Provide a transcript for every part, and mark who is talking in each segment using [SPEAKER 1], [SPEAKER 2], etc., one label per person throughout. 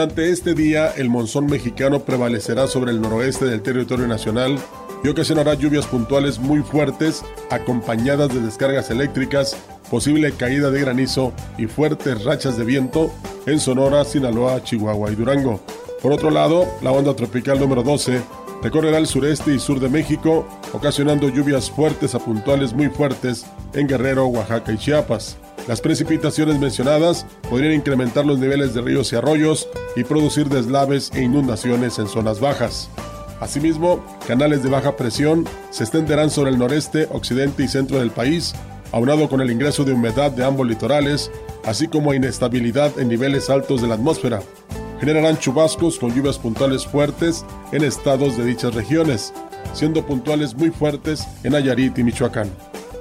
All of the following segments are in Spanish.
[SPEAKER 1] Durante este día, el monzón mexicano prevalecerá sobre el noroeste del territorio nacional y ocasionará lluvias puntuales muy fuertes, acompañadas de descargas eléctricas, posible caída de granizo y fuertes rachas de viento en Sonora, Sinaloa, Chihuahua y Durango. Por otro lado, la onda tropical número 12 recorrerá el sureste y sur de México, ocasionando lluvias fuertes a puntuales muy fuertes en Guerrero, Oaxaca y Chiapas. Las precipitaciones mencionadas podrían incrementar los niveles de ríos y arroyos y producir deslaves e inundaciones en zonas bajas. Asimismo, canales de baja presión se extenderán sobre el noreste, occidente y centro del país, aunado con el ingreso de humedad de ambos litorales, así como inestabilidad en niveles altos de la atmósfera. Generarán chubascos con lluvias puntuales fuertes en estados de dichas regiones, siendo puntuales muy fuertes en Nayarit y Michoacán.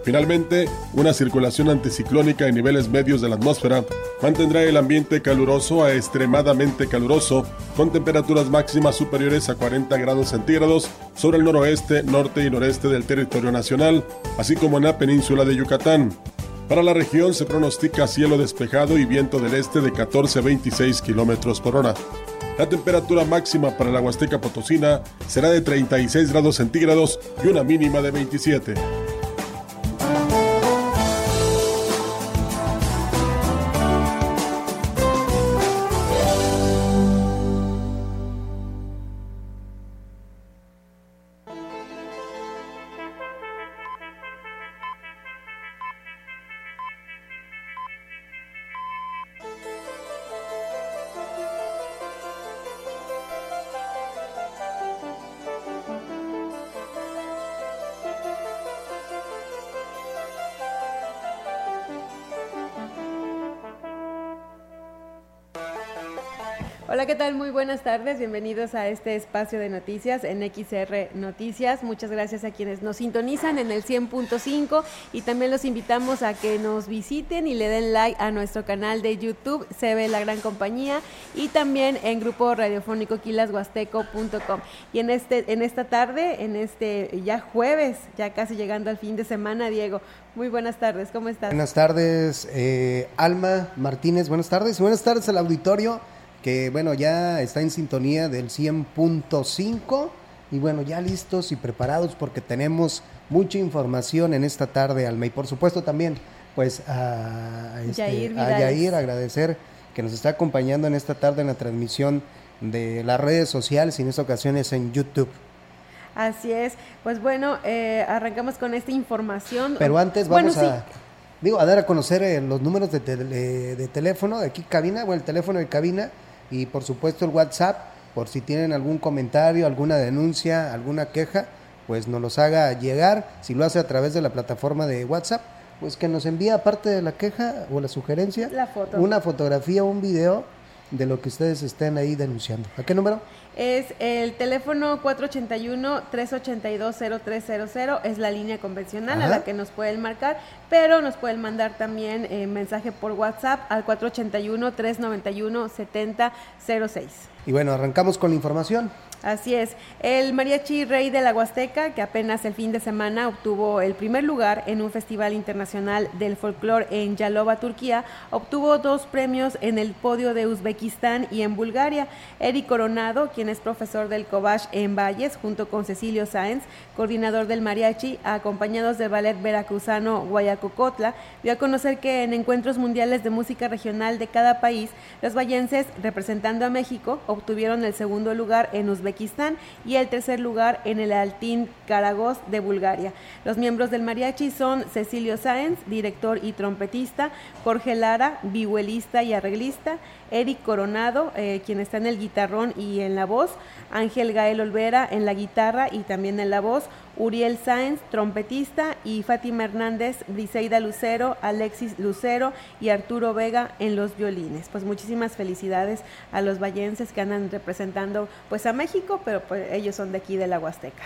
[SPEAKER 1] Finalmente, una circulación anticiclónica en niveles medios de la atmósfera mantendrá el ambiente caluroso a extremadamente caluroso, con temperaturas máximas superiores a 40 grados centígrados sobre el noroeste, norte y noreste del territorio nacional, así como en la península de Yucatán. Para la región se pronostica cielo despejado y viento del este de 14 a 26 kilómetros por hora. La temperatura máxima para la Huasteca Potosina será de 36 grados centígrados y una mínima de 27.
[SPEAKER 2] Buenas tardes. Bienvenidos a este espacio de noticias en XR Noticias. Muchas gracias a quienes nos sintonizan en el 100.5 y también los invitamos a que nos visiten y le den like a nuestro canal de YouTube, Se la gran compañía, y también en grupo radiofónico quilashuasteco.com. Y en, este, en esta tarde, en este ya jueves, ya casi llegando al fin de semana, Diego, muy buenas tardes, ¿cómo estás?
[SPEAKER 3] Buenas tardes, eh, Alma Martínez, buenas tardes, buenas tardes al auditorio que bueno, ya está en sintonía del 100.5 y bueno, ya listos y preparados porque tenemos mucha información en esta tarde, Alma, y por supuesto también pues a, este, a Yair agradecer que nos está acompañando en esta tarde en la transmisión de las redes sociales y en esta ocasión es en YouTube.
[SPEAKER 2] Así es, pues bueno, eh, arrancamos con esta información.
[SPEAKER 3] Pero antes vamos a... Digo, a dar a conocer eh, los números de, de, teléfono de aquí cabina, bueno, el teléfono de cabina y por supuesto el WhatsApp, por si tienen algún comentario, alguna denuncia, alguna queja, pues nos los haga llegar. Si lo hace a través de la plataforma de WhatsApp, pues que nos envíe aparte de la queja o la sugerencia, una fotografía o un video de lo que ustedes estén ahí denunciando. ¿A qué número?
[SPEAKER 2] Es el teléfono 481-382-0300, es la línea convencional a la que nos pueden marcar, pero nos pueden mandar también eh, mensaje por WhatsApp al 481-391-7006.
[SPEAKER 3] Y bueno, arrancamos con la información.
[SPEAKER 2] Así es. El mariachi rey de la Huasteca, que apenas el fin de semana obtuvo el primer lugar en un festival internacional del folclore en Yalova, Turquía, obtuvo dos premios en el podio de Uzbekistán y en Bulgaria. Eric Coronado, quien es profesor del Kovash en Valles, junto con Cecilio Sáenz, coordinador del mariachi, acompañados del ballet veracruzano Guayacocotla, dio a conocer que en encuentros mundiales de música regional de cada país, los vallenses, representando a México, obtuvieron el segundo lugar en Uzbekistán Y el tercer lugar en el Altín Karagos de Bulgaria. Los miembros del mariachi son Cecilio Sáenz, director y trompetista, Jorge Lara, vihuelista y arreglista, Eric Coronado, eh, quien está en el guitarrón y en la voz, Ángel Gael Olvera en la guitarra y también en la voz, Uriel Sáenz, trompetista, y Fátima Hernández, Briseida Lucero, Alexis Lucero y Arturo Vega en los violines. Pues muchísimas felicidades a los vallenses que andan representando pues a México, pero pues ellos son de aquí de la Huasteca.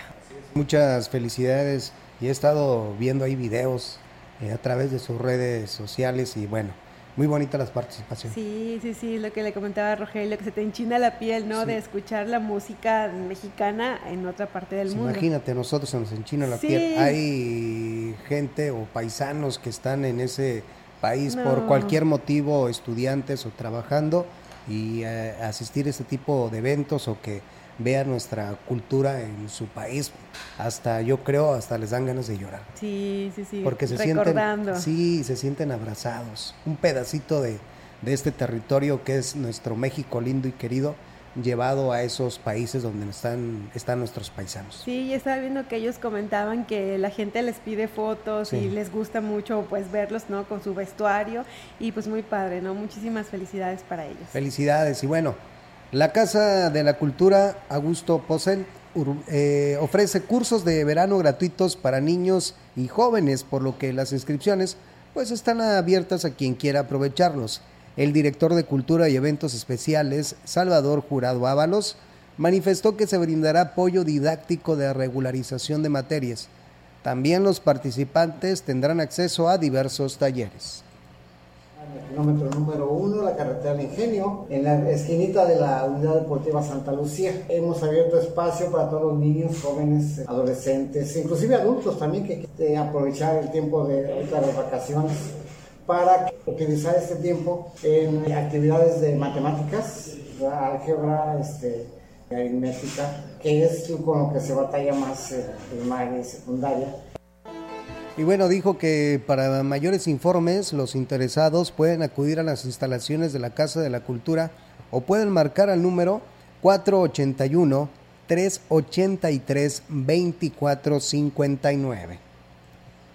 [SPEAKER 3] Muchas felicidades y he estado viendo ahí videos eh, a través de sus redes sociales y bueno, muy bonita las participaciones.
[SPEAKER 2] Sí, sí, sí, lo que le comentaba a Rogelio, que se te enchina la piel, ¿no? De escuchar la música mexicana en otra parte del mundo.
[SPEAKER 3] Imagínate, nosotros se nos enchina la piel. Hay gente o paisanos que están en ese país por cualquier motivo, estudiantes o trabajando, y eh, asistir a este tipo de eventos o que vean nuestra cultura en su país, hasta yo creo, hasta les dan ganas de llorar.
[SPEAKER 2] Sí, sí, sí.
[SPEAKER 3] Porque se sienten, sí, se sienten abrazados. Un pedacito de, de este territorio que es nuestro México lindo y querido, llevado a esos países donde están, están nuestros paisanos.
[SPEAKER 2] Sí, estaba viendo que ellos comentaban que la gente les pide fotos y les gusta mucho pues verlos, ¿no? Con su vestuario y pues muy padre, ¿no? Muchísimas felicidades para ellos.
[SPEAKER 3] Felicidades y bueno, la Casa de la Cultura Augusto Posel eh, ofrece cursos de verano gratuitos para niños y jóvenes, por lo que las inscripciones pues están abiertas a quien quiera aprovecharlos. El director de Cultura y Eventos Especiales, Salvador Jurado Ábalos, manifestó que se brindará apoyo didáctico de regularización de materias. También los participantes tendrán acceso a diversos talleres
[SPEAKER 4] el kilómetro número uno, la carretera del Ingenio, en la esquinita de la Unidad Deportiva Santa Lucía. Hemos abierto espacio para todos los niños, jóvenes, adolescentes, inclusive adultos también que quieren aprovechar el tiempo de, las vacaciones para utilizar este tiempo en actividades de matemáticas, álgebra, este, aritmética, que es con lo que se batalla más en primaria y secundaria
[SPEAKER 3] y bueno, dijo que para mayores informes los interesados pueden acudir a las instalaciones de la Casa de la Cultura o pueden marcar al número 481 383 2459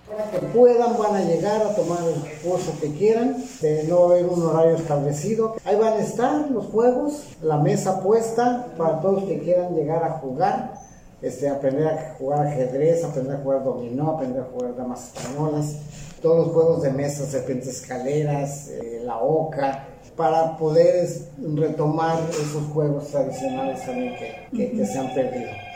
[SPEAKER 4] para que puedan, van a llegar a tomar el curso que quieran, de no haber un horario establecido. Ahí van a estar los juegos, la mesa puesta para todos que quieran llegar a jugar este, aprender a jugar ajedrez, aprender a jugar dominó, aprender a jugar damas españolas, todos los juegos de mesa, serpientes escaleras, eh, la oca, para poder retomar esos juegos tradicionales también que se han perdido.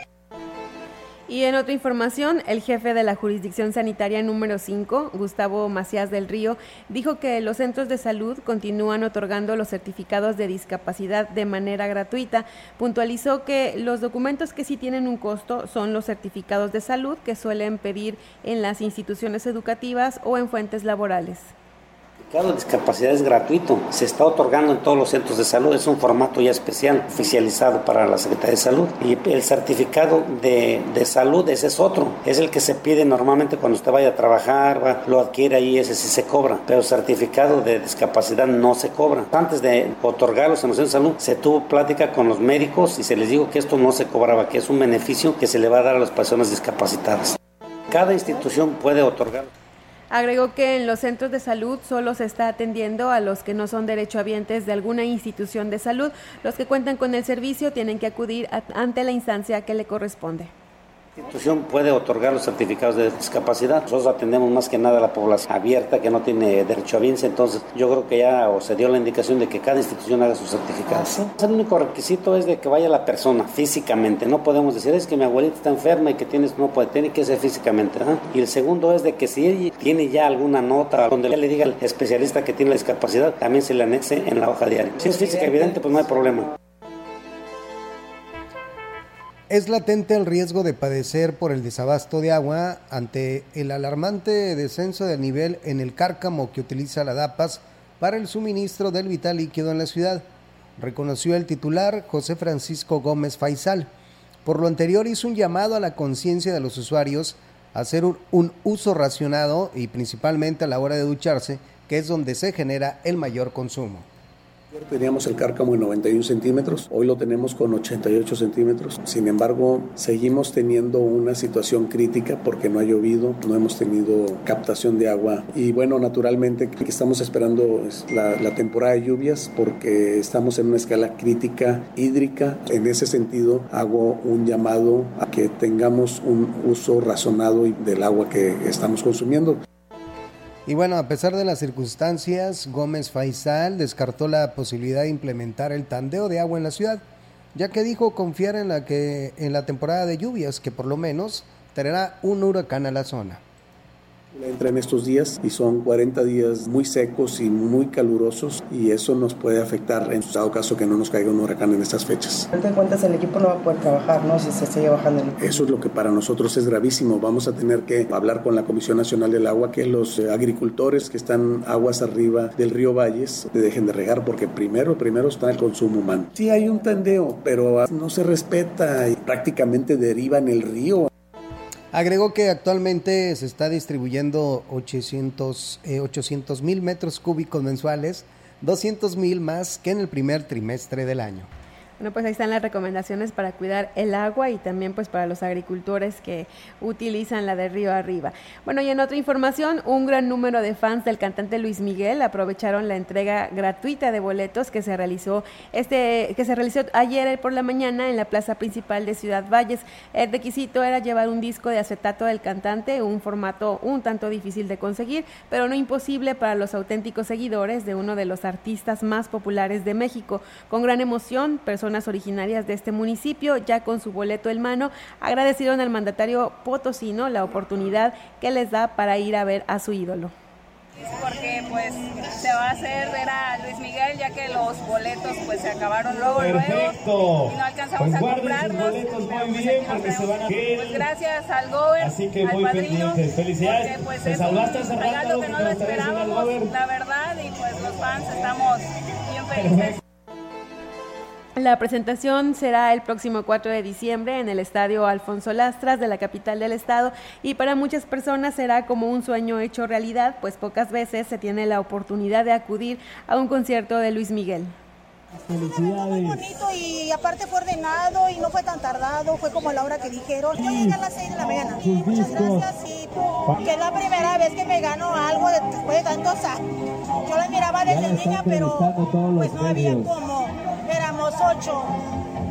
[SPEAKER 2] Y en otra información, el jefe de la jurisdicción sanitaria número 5, Gustavo Macías del Río, dijo que los centros de salud continúan otorgando los certificados de discapacidad de manera gratuita. Puntualizó que los documentos que sí tienen un costo son los certificados de salud que suelen pedir en las instituciones educativas o en fuentes laborales
[SPEAKER 5] certificado de discapacidad es gratuito, se está otorgando en todos los centros de salud, es un formato ya especial, oficializado para la Secretaría de Salud. Y el certificado de, de salud, ese es otro, es el que se pide normalmente cuando usted vaya a trabajar, lo adquiere ahí, ese sí se cobra, pero el certificado de discapacidad no se cobra. Antes de otorgarlos en los centros de salud, se tuvo plática con los médicos y se les dijo que esto no se cobraba, que es un beneficio que se le va a dar a las personas discapacitadas. Cada institución puede otorgar.
[SPEAKER 2] Agregó que en los centros de salud solo se está atendiendo a los que no son derechohabientes de alguna institución de salud. Los que cuentan con el servicio tienen que acudir ante la instancia que le corresponde
[SPEAKER 5] institución puede otorgar los certificados de discapacidad. Nosotros atendemos más que nada a la población abierta que no tiene derecho a bienes, entonces yo creo que ya o se dio la indicación de que cada institución haga sus certificados. El único requisito es de que vaya la persona físicamente, no podemos decir es que mi abuelita está enferma y que tienes, no puede, tiene que ser físicamente. Y el segundo es de que si tiene ya alguna nota donde le diga al especialista que tiene la discapacidad, también se le anexe en la hoja diaria. Si es física evidente, pues no hay problema.
[SPEAKER 3] Es latente el riesgo de padecer por el desabasto de agua ante el alarmante descenso del nivel en el cárcamo que utiliza la DAPAS para el suministro del vital líquido en la ciudad, reconoció el titular José Francisco Gómez Faisal. Por lo anterior hizo un llamado a la conciencia de los usuarios a hacer un, un, uso racionado y principalmente a la hora de ducharse, que es donde se genera el mayor consumo
[SPEAKER 6] Teníamos el cárcamo en 91 centímetros, hoy lo tenemos con 88 centímetros. Sin embargo, seguimos teniendo una situación crítica porque no ha llovido, no hemos tenido captación de agua y bueno, naturalmente estamos esperando la, la temporada de lluvias porque estamos en una escala crítica hídrica. En ese sentido, hago un llamado a que tengamos un uso razonado del agua que estamos consumiendo.
[SPEAKER 3] Y bueno, a pesar de las circunstancias, Gómez Faisal descartó la posibilidad de implementar el tandeo de agua en la ciudad, ya que dijo confiar en la que en la temporada de lluvias que por lo menos traerá un huracán a la zona
[SPEAKER 6] entra en estos días y son 40 días muy secos y muy calurosos y eso nos puede afectar en dado caso que no nos caiga un huracán en estas fechas.
[SPEAKER 7] de cuentas el equipo no va a poder trabajar, ¿no? Si se sigue bajando el
[SPEAKER 6] Eso es lo que para nosotros es gravísimo. Vamos a tener que hablar con la Comisión Nacional del Agua que los eh, agricultores que están aguas arriba del río Valles dejen de regar porque primero, primero está el consumo humano. Sí hay un tendeo, pero no se respeta y prácticamente deriva en el río.
[SPEAKER 3] Agregó que actualmente se está distribuyendo 800 eh, mil metros cúbicos mensuales, 200 mil más que en el primer trimestre del año.
[SPEAKER 2] Bueno, pues ahí están las recomendaciones para cuidar el agua y también pues para los agricultores que utilizan la de río arriba. Bueno, y en otra información, un gran número de fans del cantante Luis Miguel aprovecharon la entrega gratuita de boletos que se realizó este que se realizó ayer por la mañana en la plaza principal de Ciudad Valles. El requisito era llevar un disco de acetato del cantante, un formato un tanto difícil de conseguir, pero no imposible para los auténticos seguidores de uno de los artistas más populares de México. Con gran emoción, personas personas originarias de este municipio, ya con su boleto en mano, agradecieron al mandatario potosino la oportunidad que les da para ir a ver a su ídolo.
[SPEAKER 8] Porque pues se va a hacer ver a Luis Miguel ya que los boletos pues se acabaron luego luego y no alcanzamos pues a comprarlos. muy bien porque se van a... pues gracias al Gober Así que al padrino felicidades. porque, pues, es un regalo que no lo esperábamos la verdad y pues los fans estamos bien felices
[SPEAKER 2] la presentación será el próximo 4 de diciembre en el Estadio Alfonso Lastras de la capital del estado y para muchas personas será como un sueño hecho realidad, pues pocas veces se tiene la oportunidad de acudir a un concierto de Luis Miguel.
[SPEAKER 9] Felicidades. Muy bonito y aparte fue ordenado y no fue tan tardado, fue como a la hora que dijeron. Yo llegué a las 6 de la mañana. Muchas gracias y que es la primera vez que me gano algo después de tantos años. Yo la miraba desde niña, pero pues no había como éramos ocho.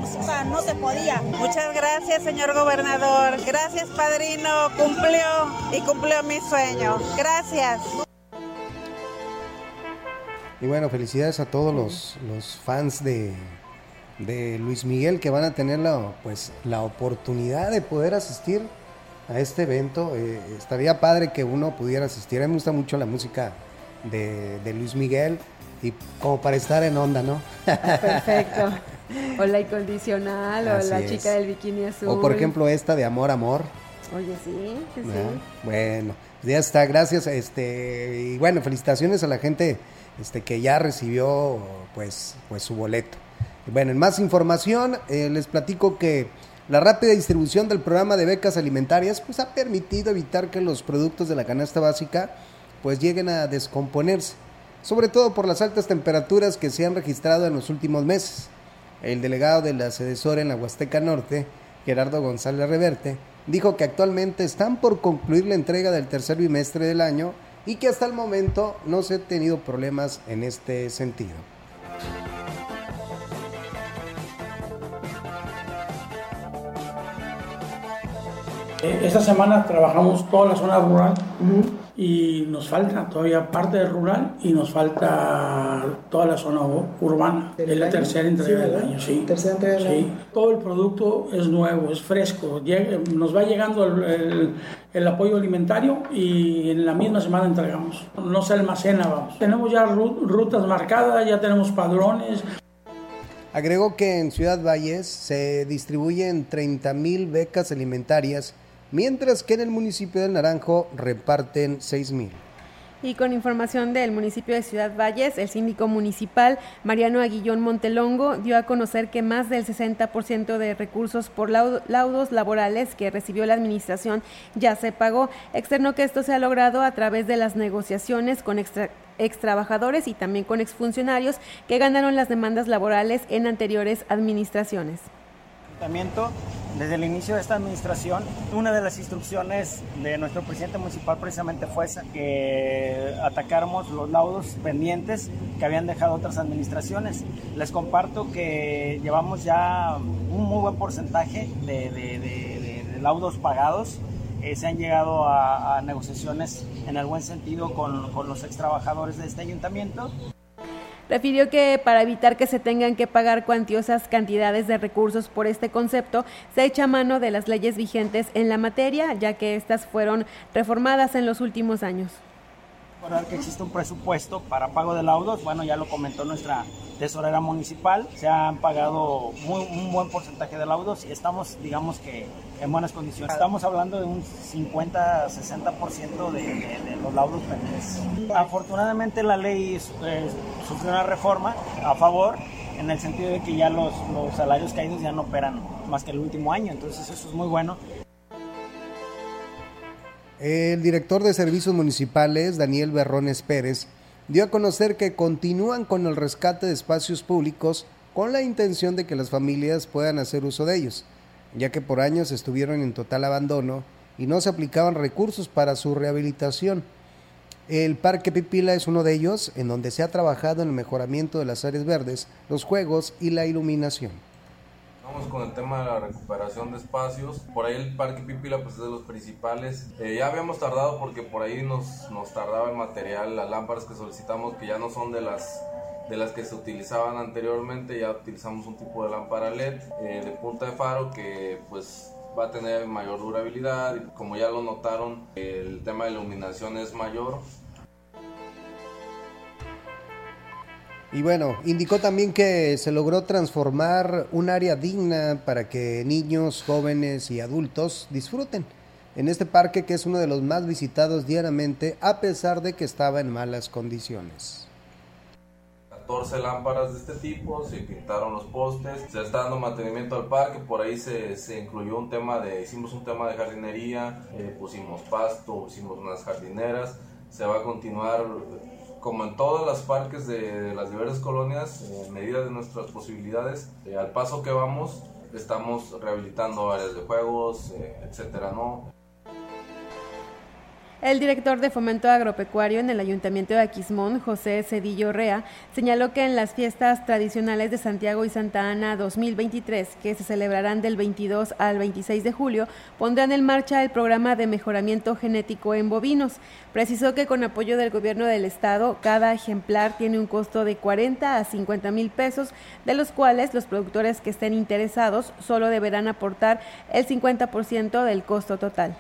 [SPEAKER 9] O sea, no se podía.
[SPEAKER 10] Muchas gracias, señor gobernador. Gracias, padrino. Cumplió y cumplió mi sueño. Gracias.
[SPEAKER 3] Y bueno, felicidades a todos los, los fans de, de, Luis Miguel que van a tener la, pues, la oportunidad de poder asistir a este evento. Eh, estaría padre que uno pudiera asistir. A mí me gusta mucho la música de, de Luis Miguel y como para estar en onda, ¿no?
[SPEAKER 2] Perfecto. O la incondicional, o la chica del bikini azul.
[SPEAKER 3] O por ejemplo esta de Amor, Amor.
[SPEAKER 2] Oye, sí, sí.
[SPEAKER 3] Bueno, ya está, gracias. Este, y bueno, felicitaciones a la gente este, que ya recibió pues, pues su boleto. Bueno, en más información, eh, les platico que la rápida distribución del programa de becas alimentarias pues, ha permitido evitar que los productos de la canasta básica pues lleguen a descomponerse sobre todo por las altas temperaturas que se han registrado en los últimos meses. El delegado de la Sedesora en la Huasteca Norte, Gerardo González Reverte, dijo que actualmente están por concluir la entrega del tercer bimestre del año y que hasta el momento no se han tenido problemas en este sentido.
[SPEAKER 11] Esta semana trabajamos toda la zona rural y nos falta todavía parte del rural y nos falta toda la zona urbana. Es la tercera entrega del año, sí.
[SPEAKER 7] Tercera entrega del año.
[SPEAKER 11] Todo el producto es nuevo, es fresco. nos va llegando el, el, apoyo alimentario y en la misma semana entregamos. No se almacena, vamos. Tenemos ya rutas marcadas, ya tenemos padrones.
[SPEAKER 3] Agregó que en Ciudad Valles se distribuyen 30 mil becas alimentarias mientras que en el municipio del Naranjo reparten 6 mil.
[SPEAKER 2] Y con información del municipio de Ciudad Valles, el síndico municipal Mariano Aguillón Montelongo dio a conocer que más del 60% de recursos por laudos laborales que recibió la administración ya se pagó. Externó que esto se ha logrado a través de las negociaciones con extra ex trabajadores y también con exfuncionarios que ganaron las demandas laborales en anteriores administraciones.
[SPEAKER 12] Desde el inicio de esta administración, una de las instrucciones de nuestro presidente municipal precisamente fue esa, que atacáramos los laudos pendientes que habían dejado otras administraciones. Les comparto que llevamos ya un muy buen porcentaje de, laudos pagados. Eh, se han llegado a, negociaciones en el buen sentido con, con los ex trabajadores de este ayuntamiento
[SPEAKER 2] refirió que para evitar que se tengan que pagar cuantiosas cantidades de recursos por este concepto, se echa mano de las leyes vigentes en la materia, ya que estas fueron reformadas en los últimos años
[SPEAKER 12] que existe un presupuesto para pago de laudos, bueno, ya lo comentó nuestra tesorera municipal, se han pagado un buen porcentaje de laudos y estamos, digamos que, en buenas condiciones. Estamos hablando de un 50-60% de, de, los laudos pendientes. Afortunadamente la ley eh, sufrió una reforma a favor en el sentido de que ya los, los salarios caídos ya no operan más que el último año, entonces eso es muy bueno.
[SPEAKER 3] El director de Servicios Municipales, Daniel Berrones Pérez, dio a conocer que continúan con el rescate de espacios públicos con la intención de que las familias puedan hacer uso de ellos, ya que por años estuvieron en total abandono y no se aplicaban recursos para su rehabilitación. El Parque Pipila es uno de ellos, en donde se ha trabajado en el mejoramiento de las áreas verdes, los juegos y la iluminación.
[SPEAKER 13] Vamos con el tema de la recuperación de espacios. Por ahí el Parque Pipila pues es de los principales. Eh, ya habíamos tardado porque por ahí nos, nos tardaba el material, las lámparas que solicitamos que ya no son de las de las que se utilizaban anteriormente, ya utilizamos un tipo de lámpara LED eh, de punta de faro que pues va a tener mayor durabilidad como ya lo notaron el tema de iluminación es mayor
[SPEAKER 3] Y bueno, indicó también que se logró transformar un área digna para que niños, jóvenes y adultos disfruten en este parque que es uno de los más visitados diariamente a pesar de que estaba en malas condiciones.
[SPEAKER 13] 14 lámparas de este tipo, se pintaron los postes, se está dando mantenimiento al parque, por ahí se, se incluyó un tema de, hicimos un tema de jardinería, eh, pusimos pasto, hicimos unas jardineras, se va a continuar como en todas las parques de las diversas colonias, en medida de nuestras posibilidades, eh, al paso que vamos, estamos rehabilitando áreas de juegos, eh, etcétera.
[SPEAKER 2] El director de Fomento Agropecuario en el Ayuntamiento de Aquismón, José Cedillo Rea, señaló que en las fiestas tradicionales de Santiago y Santa Ana 2023, que se celebrarán del 22 al 26 de julio, pondrán en marcha el programa de mejoramiento genético en bovinos. Precisó que con apoyo del gobierno del estado, cada ejemplar tiene un costo de 40 a 50 mil pesos, de los cuales los productores que estén interesados solo deberán aportar el 50% del costo total.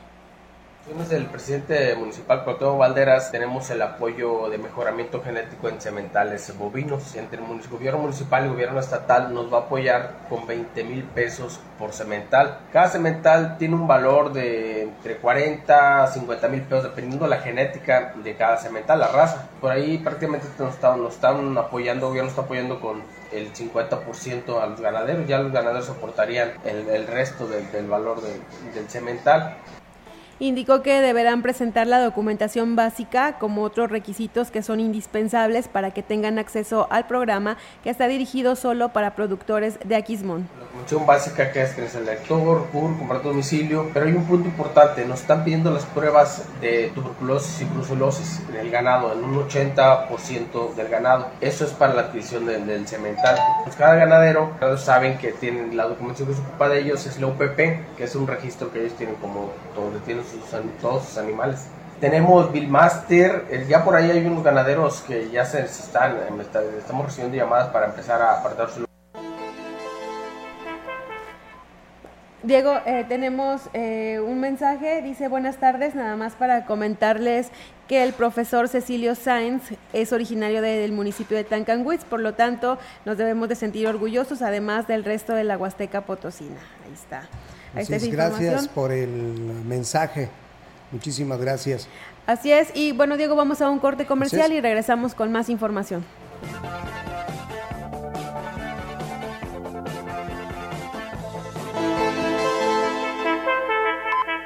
[SPEAKER 14] Desde el presidente municipal Cuauhtémoc Valderas tenemos el apoyo de mejoramiento genético en sementales bovinos. Entre el gobierno municipal y el gobierno estatal nos va a apoyar con 20 mil pesos por semental. Cada semental tiene un valor de entre 40 a 50 mil pesos dependiendo de la genética de cada semental, la raza. Por ahí prácticamente nos están, nos están apoyando, el gobierno está apoyando con el 50% a los ganaderos, ya los ganaderos aportarían el, resto del, valor del semental.
[SPEAKER 2] Indicó que deberán presentar la documentación básica como otros requisitos que son indispensables para que tengan acceso al programa que está dirigido solo para productores de Aquismón.
[SPEAKER 14] La documentación básica que es que es el lector, CUR, comprar domicilio, pero hay un punto importante, nos están pidiendo las pruebas de tuberculosis y brucelosis en el ganado, en un 80% del ganado. Eso es para la adquisición del, del cemental. Pues cada ganadero, todos saben que tienen la documentación que se ocupa de ellos es la UPP, que es un registro que ellos tienen como donde tienen todos sus animales. Tenemos Bill Master, ya por ahí hay unos ganaderos que ya se están, estamos recibiendo llamadas para empezar a apartar su
[SPEAKER 2] Diego, eh, tenemos eh, un mensaje, dice buenas tardes, nada más para comentarles que el profesor Cecilio Sainz es originario del municipio de Tancanwitz, por lo tanto nos debemos de sentir orgullosos, además del resto de la Huasteca Potosina. Ahí está.
[SPEAKER 3] Ahí está gracias por el mensaje. Muchísimas gracias.
[SPEAKER 2] Así es, y bueno Diego, vamos a un corte comercial y regresamos con más información.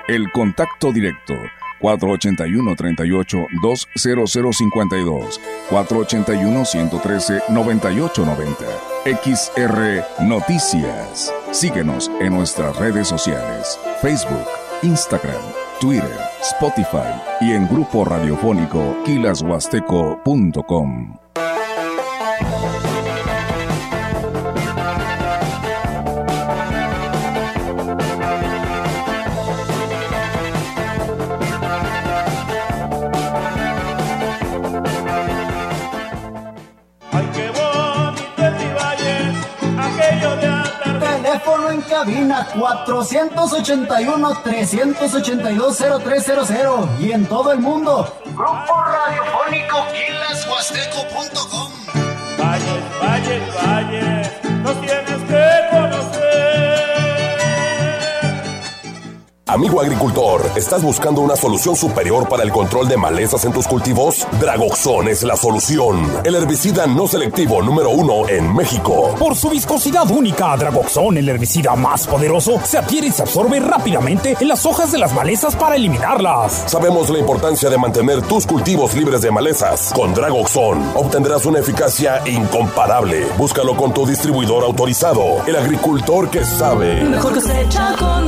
[SPEAKER 15] El contacto directo 481-38-20052, 481-113-9890. XR Noticias. Síguenos en nuestras redes sociales, Facebook, Instagram, Twitter, Spotify y en grupo radiofónico kilashuasteco.com.
[SPEAKER 16] cabina 481-382-0300 y en todo el mundo. Grupo Radiofónico Quilashuasteco.com.
[SPEAKER 17] Valles, valles, valles, nos tienes que
[SPEAKER 18] Amigo agricultor, ¿estás buscando una solución superior para el control de malezas en tus cultivos? Dragoxon es la solución. El herbicida no selectivo número uno en México.
[SPEAKER 19] Por su viscosidad única, Dragoxon, el herbicida más poderoso, se adhiere y se absorbe rápidamente en las hojas de las malezas para eliminarlas.
[SPEAKER 18] Sabemos la importancia de mantener tus cultivos libres de malezas. Con Dragoxon obtendrás una eficacia incomparable. Búscalo con tu distribuidor autorizado. El agricultor que sabe.
[SPEAKER 20] Mejor cosecha con.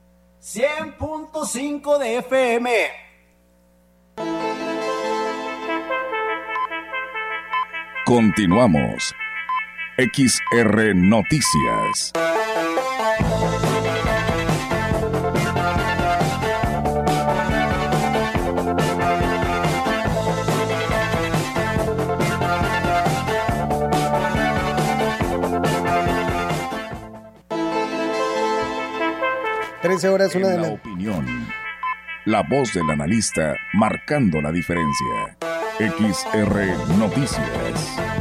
[SPEAKER 16] 100.5 de FM.
[SPEAKER 15] Continuamos. XR Noticias.
[SPEAKER 3] Horas, una
[SPEAKER 15] de la, opinión. La voz del analista marcando la diferencia. XR Noticias.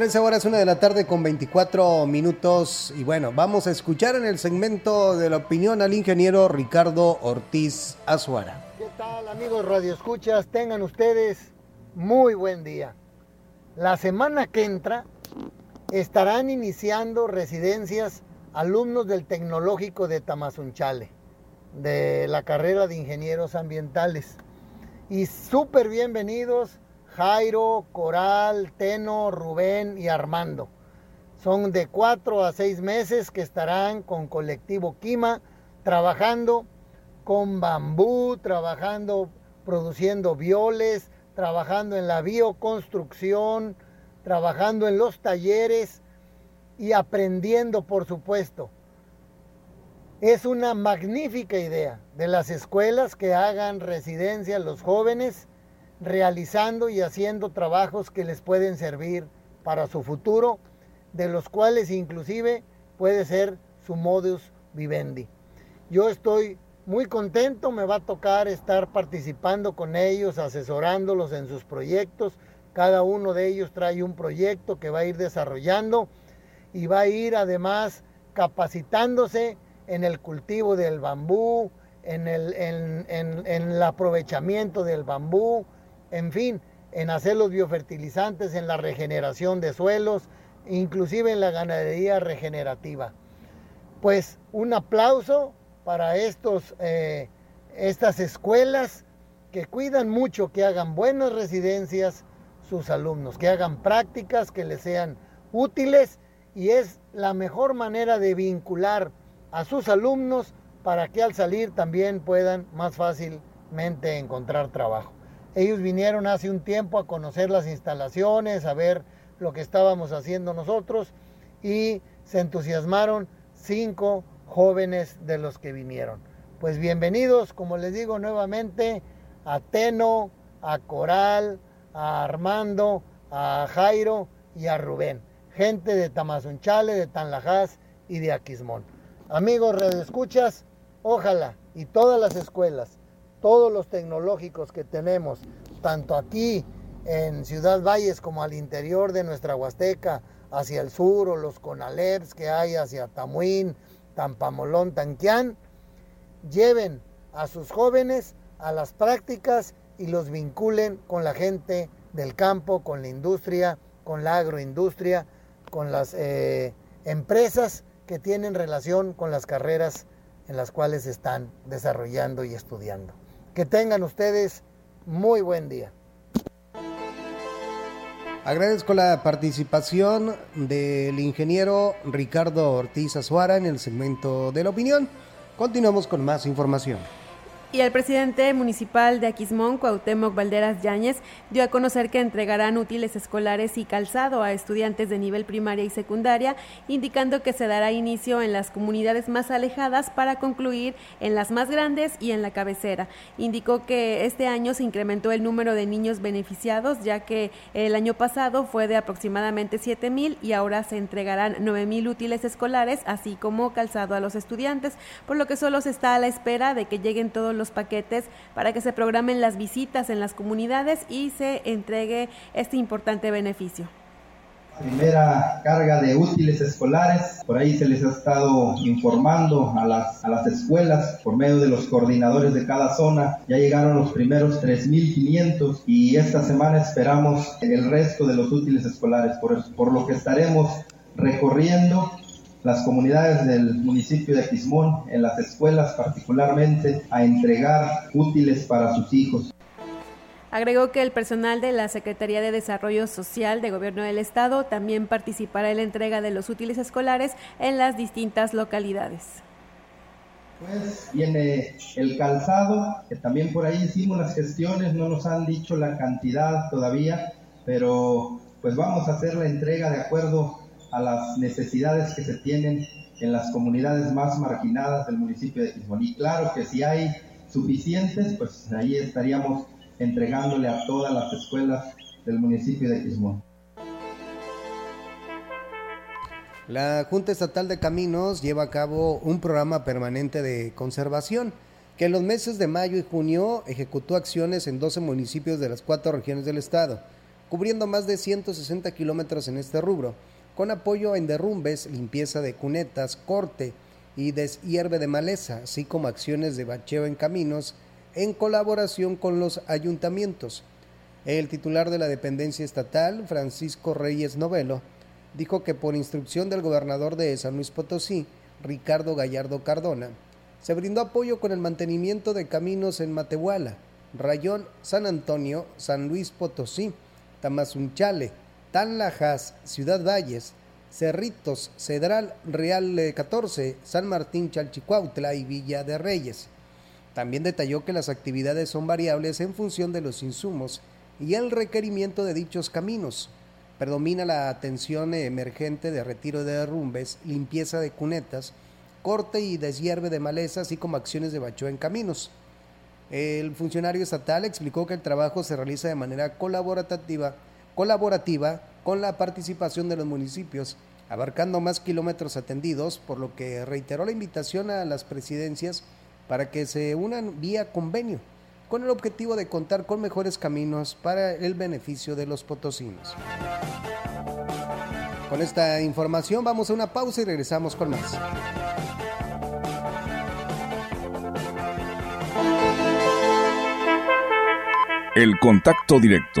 [SPEAKER 3] Trece horas, una de la tarde con 24 minutos. Y bueno, vamos a escuchar en el segmento de la opinión al ingeniero Ricardo Ortiz Azuara.
[SPEAKER 21] ¿Qué tal, amigos Radio Escuchas? Tengan ustedes muy buen día. La semana que entra estarán iniciando residencias alumnos del Tecnológico de Tamazunchale, de la carrera de ingenieros ambientales. Y súper bienvenidos Jairo, Coral, Teno, Rubén y Armando. Son de cuatro a seis meses que estarán con colectivo Quima trabajando con bambú, trabajando produciendo violes, trabajando en la bioconstrucción, trabajando en los talleres y aprendiendo, por supuesto. Es una magnífica idea de las escuelas que hagan residencia los jóvenes realizando y haciendo trabajos que les pueden servir para su futuro, de los cuales inclusive puede ser su modus vivendi. Yo estoy muy contento, me va a tocar estar participando con ellos, asesorándolos en sus proyectos. Cada uno de ellos trae un proyecto que va a ir desarrollando y va a ir además capacitándose en el cultivo del bambú, en el, en, el aprovechamiento del bambú, en fin, en hacer los biofertilizantes, en la regeneración de suelos, inclusive en la ganadería regenerativa. Pues un aplauso para estos, eh, estas escuelas que cuidan mucho que hagan buenas residencias sus alumnos, que hagan prácticas que les sean útiles y es la mejor manera de vincular a sus alumnos para que al salir también puedan más fácilmente encontrar trabajo. Ellos vinieron hace un tiempo a conocer las instalaciones, a ver lo que estábamos haciendo nosotros y se entusiasmaron cinco jóvenes de los que vinieron. Pues bienvenidos, como les digo nuevamente, a Teno, a Coral, a Armando, a Jairo y a Rubén. Gente de Tamazunchale, de Tanlajas y de Aquismón. Amigos redescuchas, ojalá y todas las escuelas, todos los tecnológicos que tenemos, tanto aquí en Ciudad Valles como al interior de nuestra Huasteca, hacia el sur o los Conaleps que hay hacia Tamuín, Tampamolón, Tanquián, lleven a sus jóvenes a las prácticas y los vinculen con la gente del campo, con la industria, con la agroindustria, con las eh, empresas que tienen relación con las carreras en las cuales están desarrollando y estudiando. Que tengan ustedes muy buen día.
[SPEAKER 3] Agradezco la participación del ingeniero Ricardo Ortiz Azuara en el segmento de la opinión. Continuamos con más información.
[SPEAKER 2] Y el presidente municipal de Aquismón, Cuauhtémoc Valderas Yáñez, dio a conocer que entregarán útiles escolares y calzado a estudiantes de nivel primaria y secundaria, indicando que se dará inicio en las comunidades más alejadas para concluir en las más grandes y en la cabecera. Indicó que este año se incrementó el número de niños beneficiados, ya que el año pasado fue de aproximadamente 7 mil y ahora se entregarán 9 mil útiles escolares, así como calzado a los estudiantes, por lo que solo se está a la espera de que lleguen todos los paquetes para que se programen las visitas en las comunidades y se entregue este importante beneficio.
[SPEAKER 22] primera carga de útiles escolares. Por ahí se les ha estado informando a las, a las escuelas por medio de los coordinadores de cada zona. Ya llegaron los primeros 3.500 y esta semana esperamos el resto de los útiles escolares, por, por lo que estaremos recorriendo las comunidades del municipio de Aquismón, en las escuelas particularmente, a entregar útiles para sus hijos.
[SPEAKER 2] Agregó que el personal de la Secretaría de Desarrollo Social de Gobierno del Estado también participará en la entrega de los útiles escolares en las distintas localidades.
[SPEAKER 22] Pues viene el calzado, que también por ahí hicimos las gestiones, no nos han dicho la cantidad todavía, pero pues vamos a hacer la entrega de acuerdo a las necesidades que se tienen en las comunidades más marginadas del municipio de Quismón. Y claro que si hay suficientes, pues ahí estaríamos entregándole a todas las escuelas del municipio de Quismón.
[SPEAKER 3] La Junta Estatal de Caminos lleva a cabo un programa permanente de conservación que en los meses de mayo y junio ejecutó acciones en 12 municipios de las cuatro regiones del estado, cubriendo más de 160 kilómetros en este rubro, con apoyo en derrumbes, limpieza de cunetas, corte y deshierve de maleza, así como acciones de bacheo en caminos en colaboración con los ayuntamientos. El titular de la dependencia estatal, Francisco Reyes Novelo, dijo que por instrucción del gobernador de San Luis Potosí, Ricardo Gallardo Cardona, se brindó apoyo con el mantenimiento de caminos en Matehuala, Rayón, San Antonio, San Luis Potosí, Tamazunchale, Tanlajas, Ciudad Valles, Cerritos, Cedral, Real eh, 14, San Martín, Chalchicuautla y Villa de Reyes. También detalló que las actividades son variables en función de los insumos y el requerimiento de dichos caminos. Predomina la atención emergente de retiro de derrumbes, limpieza de cunetas, corte y deshierve de maleza, así como acciones de bacheo en caminos. El funcionario estatal explicó que el trabajo se realiza de manera colaborativa, colaborativa con la participación de los municipios, abarcando más kilómetros atendidos, por lo que reiteró la invitación a las presidencias para que se unan vía convenio, con el objetivo de contar con mejores caminos para el beneficio de los potosinos. Con esta información vamos a una pausa y regresamos con más.
[SPEAKER 15] El contacto directo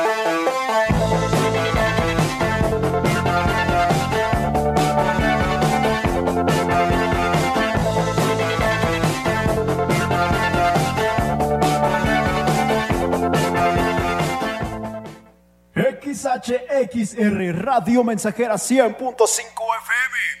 [SPEAKER 23] XHXR Radio Mensajera 100.5 FM.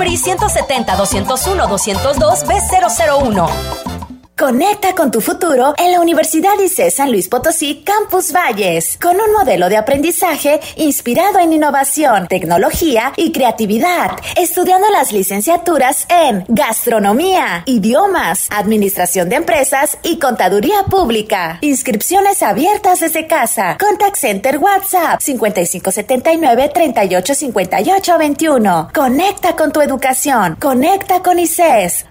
[SPEAKER 24] PRI 170 201 202 B001. Conecta con tu futuro en la Universidad ICE San Luis Potosí Campus Valles, con un modelo de aprendizaje inspirado en innovación, tecnología y creatividad, estudiando las licenciaturas en gastronomía, idiomas, administración de empresas y contaduría pública. Inscripciones abiertas desde casa. Contact Center WhatsApp 5579 385821. Conecta con tu educación. Conecta con ICES.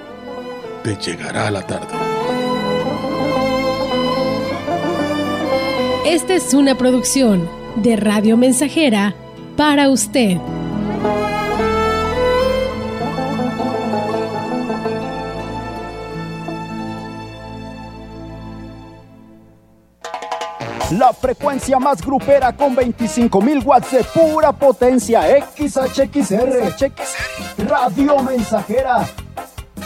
[SPEAKER 1] te llegará la tarde.
[SPEAKER 25] Esta es una producción de Radio Mensajera para usted.
[SPEAKER 23] La frecuencia más grupera con 25.000 watts de pura potencia. XHXR. Radio Mensajera.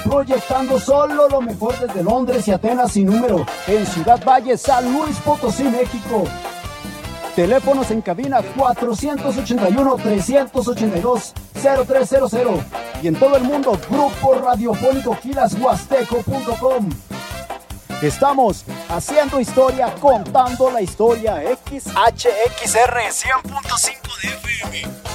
[SPEAKER 23] Proyectando solo lo mejor desde Londres y Atenas sin número. En Ciudad Valle, San Luis Potosí, México. Teléfonos en cabina 481-382-0300 y en todo el mundo Grupo Radiofónico Huasteco.com. Estamos haciendo historia, contando la historia XHXR 100.5 de FM.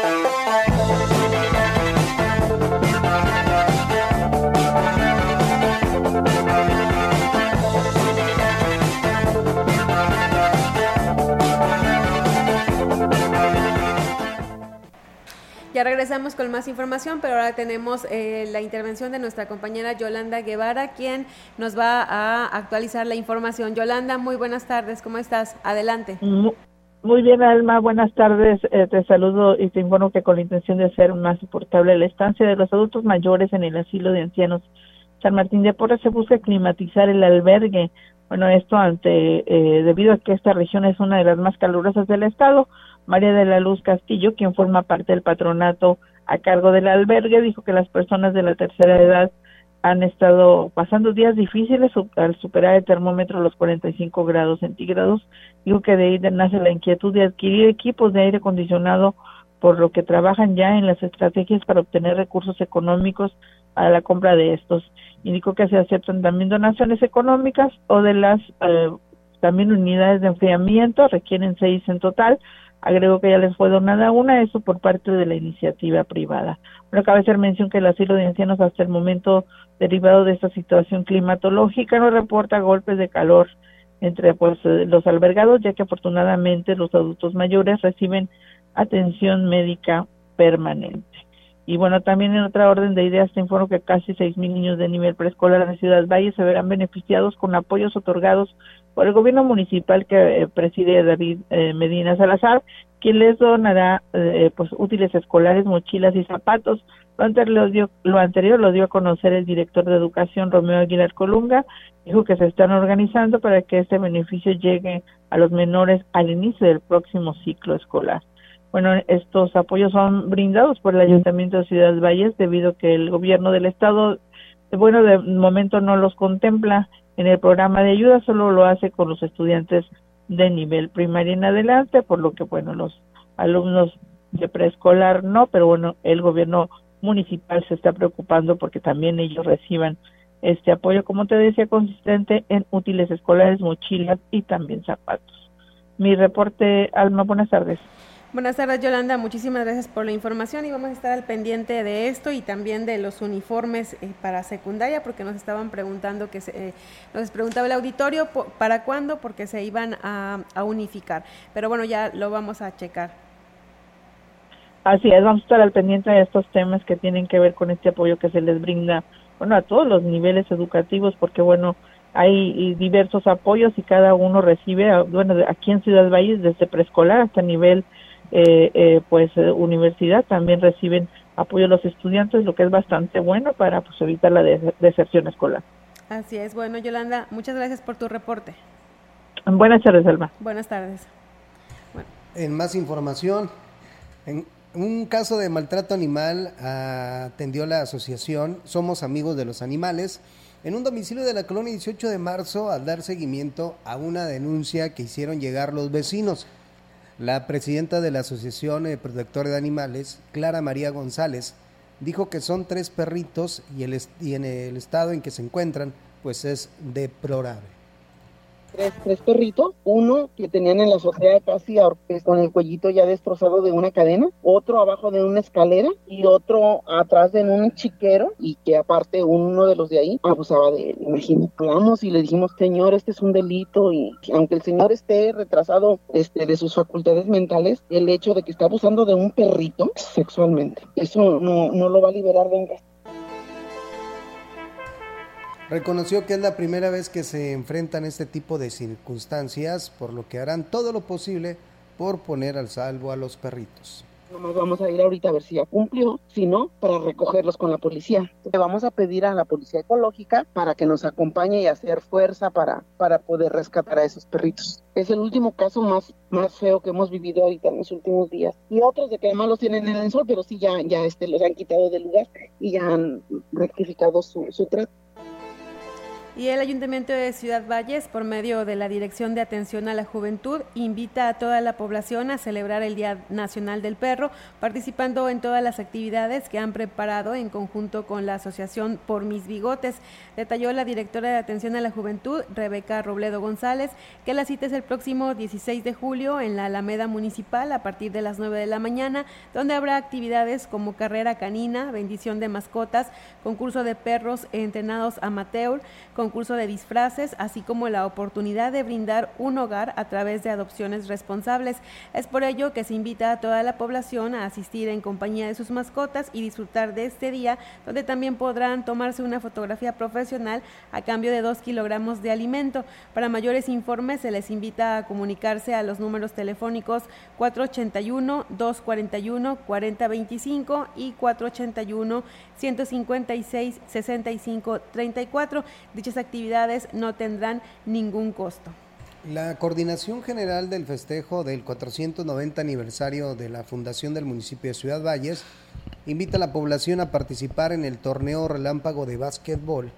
[SPEAKER 2] Regresamos con más información, pero ahora tenemos eh, la intervención de nuestra compañera Yolanda Guevara, quien nos va a actualizar la información. Yolanda, muy buenas tardes, ¿cómo estás? Adelante.
[SPEAKER 26] Muy bien, Alma, buenas tardes. Eh, te saludo y te informo que con la intención de hacer más soportable la estancia de los adultos mayores en el asilo de ancianos San Martín de Porres se busca climatizar el albergue. Bueno, esto ante eh, debido a que esta región es una de las más calurosas del estado. María de la Luz Castillo, quien forma parte del patronato a cargo del albergue, dijo que las personas de la tercera edad han estado pasando días difíciles al superar el termómetro los 45 grados centígrados. Dijo que de ahí nace la inquietud de adquirir equipos de aire acondicionado, por lo que trabajan ya en las estrategias para obtener recursos económicos a la compra de estos. Indicó que se aceptan también donaciones económicas o de las eh, también unidades de enfriamiento, requieren seis en total, Agregó que ya les fue donada una, eso por parte de la iniciativa privada. Bueno, cabe hacer mención que el asilo de ancianos hasta el momento, derivado de esta situación climatológica, no reporta golpes de calor entre pues, los albergados, ya que afortunadamente los adultos mayores reciben atención médica permanente. Y bueno, también en otra orden de ideas te informo que casi mil niños de nivel preescolar en Ciudad Valle se verán beneficiados con apoyos otorgados por el gobierno municipal que eh, preside David eh, Medina Salazar, quien les donará eh, pues útiles escolares, mochilas y zapatos. Lo anterior, dio, lo anterior lo dio a conocer el director de educación Romeo Aguilar Colunga, dijo que se están organizando para que este beneficio llegue a los menores al inicio del próximo ciclo escolar. Bueno, estos apoyos son brindados por el Ayuntamiento de Ciudad Valles debido a que el gobierno del estado, bueno, de momento no los contempla en el programa de ayuda, solo lo hace con los estudiantes de nivel primario en adelante, por lo que, bueno, los alumnos de preescolar no, pero bueno, el gobierno municipal se está preocupando porque también ellos reciban este apoyo, como te decía, consistente en útiles escolares, mochilas y también zapatos. Mi reporte, Alma, buenas tardes.
[SPEAKER 2] Buenas tardes, Yolanda. Muchísimas gracias por la información y vamos a estar al pendiente de esto y también de los uniformes eh, para secundaria, porque nos estaban preguntando que se, eh, nos preguntaba el auditorio para cuándo, porque se iban a, unificar. Pero bueno, ya lo vamos a checar.
[SPEAKER 26] Así es, vamos a estar al pendiente de estos temas que tienen que ver con este apoyo que se les brinda, bueno, a todos los niveles educativos, porque bueno, hay diversos apoyos y cada uno recibe, bueno, aquí en Ciudad Valles desde preescolar hasta nivel eh, eh, pues eh, universidad también reciben apoyo a los estudiantes, lo que es bastante bueno para pues, evitar la deserción escolar.
[SPEAKER 2] Así es, bueno Yolanda, muchas gracias por tu reporte.
[SPEAKER 26] Buenas tardes, Alma.
[SPEAKER 2] Buenas tardes.
[SPEAKER 3] En más información, en un caso de maltrato animal atendió la asociación Somos Amigos de los Animales en un domicilio de la colonia 18 de marzo al dar seguimiento a una denuncia que hicieron llegar los vecinos. La presidenta de la Asociación de Protectores de Animales, Clara María González, dijo que son tres perritos y, el, y en el estado en que se encuentran, pues es deplorable
[SPEAKER 27] tres, tres perritos, uno que tenían en la azotea casi con el cuellito ya destrozado de una cadena, otro abajo de una escalera y otro atrás de un chiquero y que aparte uno de los de ahí abusaba de él, imagínate. Y le dijimos, señor, este es un delito y aunque el señor esté retrasado este, de sus facultades mentales, el hecho de que está abusando de un perrito sexualmente, eso no, no lo va a liberar de un
[SPEAKER 3] Reconoció que es la primera vez que se enfrentan este tipo de circunstancias, por lo que harán todo lo posible por poner al salvo a los perritos.
[SPEAKER 27] Nomás vamos a ir ahorita a ver si ya cumplió, si no, para recogerlos con la policía. Le vamos a pedir a la policía ecológica para que nos acompañe y hacer fuerza para, para poder rescatar a esos perritos. Es el último caso más, más feo que hemos vivido ahorita en los últimos días. Y otros de que además los tienen en el sol, pero sí ya, ya este, los han quitado del lugar y ya han rectificado su, su trato.
[SPEAKER 2] Y el Ayuntamiento de Ciudad Valles, por medio de la Dirección de Atención a la Juventud, invita a toda la población a celebrar el Día Nacional del Perro, participando en todas las actividades que han preparado en conjunto con la Asociación Por Mis Bigotes. Detalló la directora de Atención a la Juventud, Rebeca Robledo González, que la cita es el próximo 16 de julio en la Alameda Municipal a partir de las 9 de la mañana, donde habrá actividades como carrera canina, bendición de mascotas, concurso de perros entrenados amateur, concurso de disfraces, así como la oportunidad de brindar un hogar a través de adopciones responsables. Es por ello que se invita a toda la población a asistir en compañía de sus mascotas y disfrutar de este día, donde también podrán tomarse una fotografía profesional a cambio de dos kilogramos de alimento. Para mayores informes se les invita a comunicarse a los números telefónicos 481-241-4025 y 481-156-6534. Dichas actividades no tendrán ningún costo.
[SPEAKER 3] La Coordinación General del Festejo del 490 aniversario de la Fundación del municipio de Ciudad Valles invita a la población a participar en el torneo relámpago de básquetbol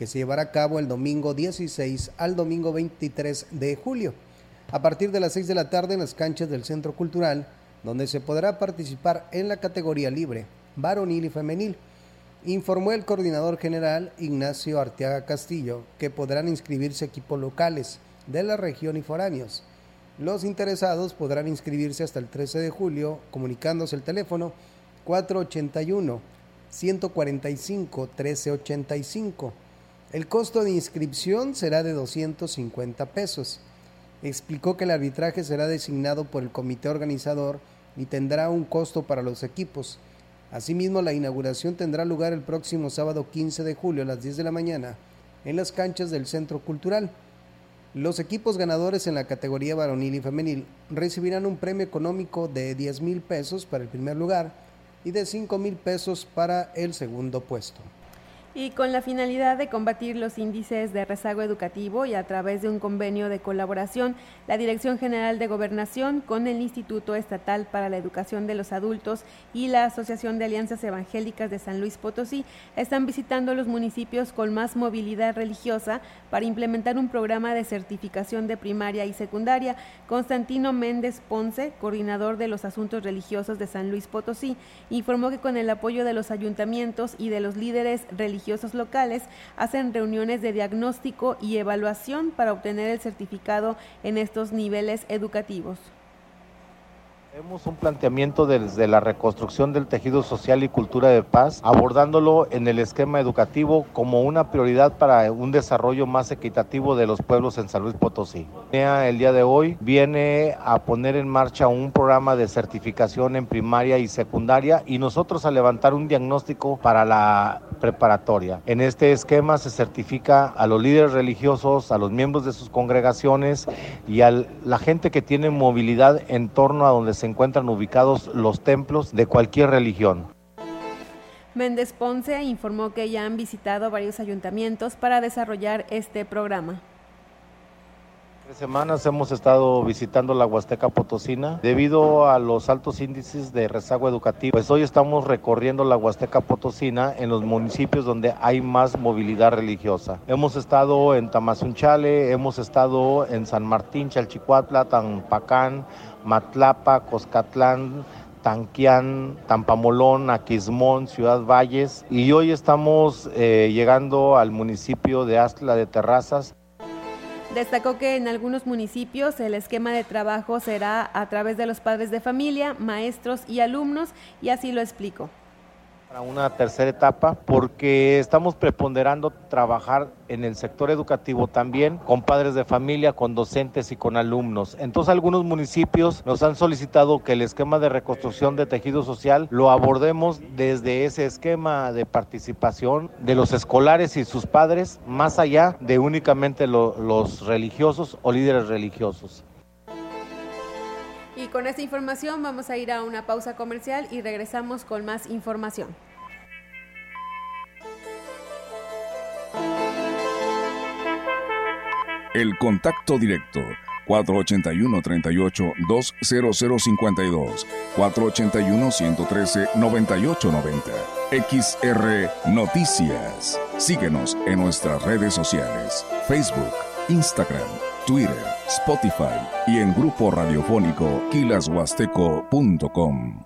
[SPEAKER 3] que se llevará a cabo el domingo 16 al domingo 23 de julio, a partir de las 6 de la tarde en las canchas del Centro Cultural, donde se podrá participar en la categoría libre, varonil y femenil. Informó el coordinador general Ignacio Arteaga Castillo que podrán inscribirse equipos locales de la región y foráneos. Los interesados podrán inscribirse hasta el 13 de julio comunicándose el teléfono 481 145 1385. El costo de inscripción será de 250 pesos. Explicó que el arbitraje será designado por el comité organizador y tendrá un costo para los equipos. Asimismo, la inauguración tendrá lugar el próximo sábado 15 de julio a las 10 de la mañana en las canchas del Centro Cultural. Los equipos ganadores en la categoría varonil y femenil recibirán un premio económico de 10 mil pesos para el primer lugar y de 5 mil pesos para el segundo puesto.
[SPEAKER 2] Y con la finalidad de combatir los índices de rezago educativo y a través de un convenio de colaboración, la Dirección General de Gobernación con el Instituto Estatal para la Educación de los Adultos y la Asociación de Alianzas Evangélicas de San Luis Potosí están visitando los municipios con más movilidad religiosa para implementar un programa de certificación de primaria y secundaria. Constantino Méndez Ponce, coordinador de los asuntos religiosos de San Luis Potosí, informó que con el apoyo de los ayuntamientos y de los líderes religiosos locales hacen reuniones de diagnóstico y evaluación para obtener el certificado en estos niveles educativos.
[SPEAKER 28] Tenemos un planteamiento desde la reconstrucción del tejido social y cultura de paz, abordándolo en el esquema educativo como una prioridad para un desarrollo más equitativo de los pueblos en San Luis Potosí. El día de hoy viene a poner en marcha un programa de certificación en primaria y secundaria y nosotros a levantar un diagnóstico para la preparatoria. En este esquema se certifica a los líderes religiosos, a los miembros de sus congregaciones y a la gente que tiene movilidad en torno a donde se encuentran ubicados los templos de cualquier religión.
[SPEAKER 2] Méndez Ponce informó que ya han visitado varios ayuntamientos para desarrollar este programa.
[SPEAKER 28] Tres semanas hemos estado visitando la Huasteca Potosina debido a los altos índices de rezago educativo. Pues hoy estamos recorriendo la Huasteca Potosina en los municipios donde hay más movilidad religiosa. Hemos estado en Tamazunchale, hemos estado en San Martín, Chalchicuatla, Tampacán, Matlapa, Coscatlán, Tanquián, Tampamolón, Aquismón, Ciudad Valles y hoy estamos eh, llegando al municipio de Astla de Terrazas.
[SPEAKER 2] Destacó que en algunos municipios el esquema de trabajo será a través de los padres de familia, maestros y alumnos y así lo explicó.
[SPEAKER 28] Para una tercera etapa porque estamos preponderando trabajar en el sector educativo también con padres de familia, con docentes y con alumnos. Entonces algunos municipios nos han solicitado que el esquema de reconstrucción de tejido social lo abordemos desde ese esquema de participación de los escolares y sus padres, más allá de únicamente lo- los religiosos o líderes religiosos.
[SPEAKER 2] Y con esta información vamos a ir a una pausa comercial y regresamos con más información.
[SPEAKER 15] El contacto directo 481-38-20052 481-113-9890 XR Noticias. Síguenos en nuestras redes sociales, Facebook, Instagram, Twitter, Spotify y en grupo radiofónico kilashuasteco.com.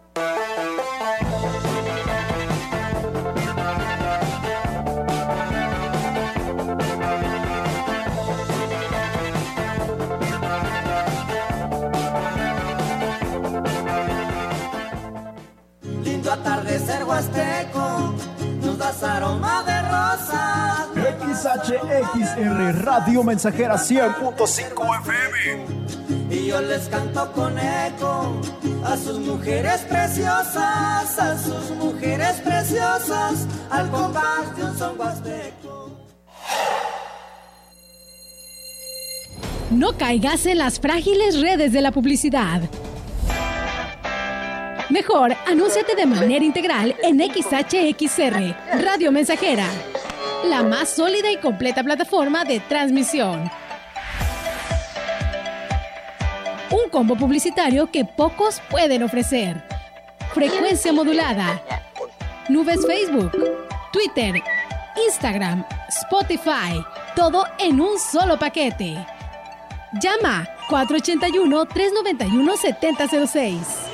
[SPEAKER 29] Lindo atardecer huasteco, nos das aroma de.
[SPEAKER 23] XHXR Radio Mensajera 100.5 FM.
[SPEAKER 29] Y yo les canto con eco a sus mujeres preciosas, a sus mujeres preciosas, al compás de un son huasteco.
[SPEAKER 25] No caigas en las frágiles redes de la publicidad. Mejor, anúnciate de manera integral en XHXR, Radio Mensajera, la más sólida y completa plataforma de transmisión. Un combo publicitario que pocos pueden ofrecer. Frecuencia modulada. Nubes Facebook, Twitter, Instagram, Spotify. Todo en un solo paquete. Llama 481-391-7006.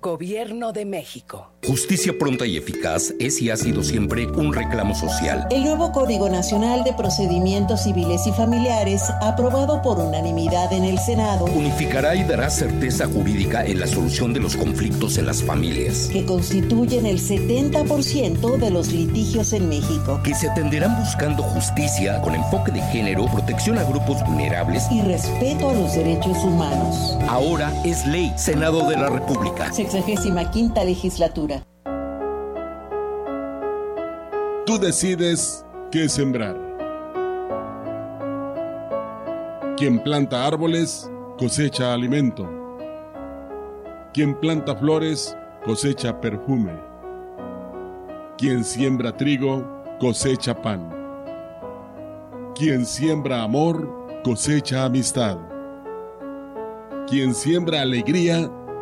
[SPEAKER 30] Gobierno de México. Justicia pronta y eficaz es y ha sido siempre un reclamo social.
[SPEAKER 31] El nuevo Código Nacional de Procedimientos Civiles y Familiares, aprobado por unanimidad en el Senado,
[SPEAKER 30] Unificará y dará certeza jurídica en la solución de los conflictos en las familias.
[SPEAKER 31] que constituyen el 70% de los litigios en México,
[SPEAKER 30] Que se atenderán buscando justicia con enfoque de género, protección a grupos vulnerables.
[SPEAKER 31] y respeto a los derechos humanos.
[SPEAKER 30] Ahora es ley, Senado de la República.
[SPEAKER 31] Sexagésima quinta legislatura.
[SPEAKER 1] Tú decides qué sembrar. Quien planta árboles cosecha alimento. Quien planta flores cosecha perfume. Quien siembra trigo cosecha pan. Quien siembra amor cosecha amistad. Quien siembra alegría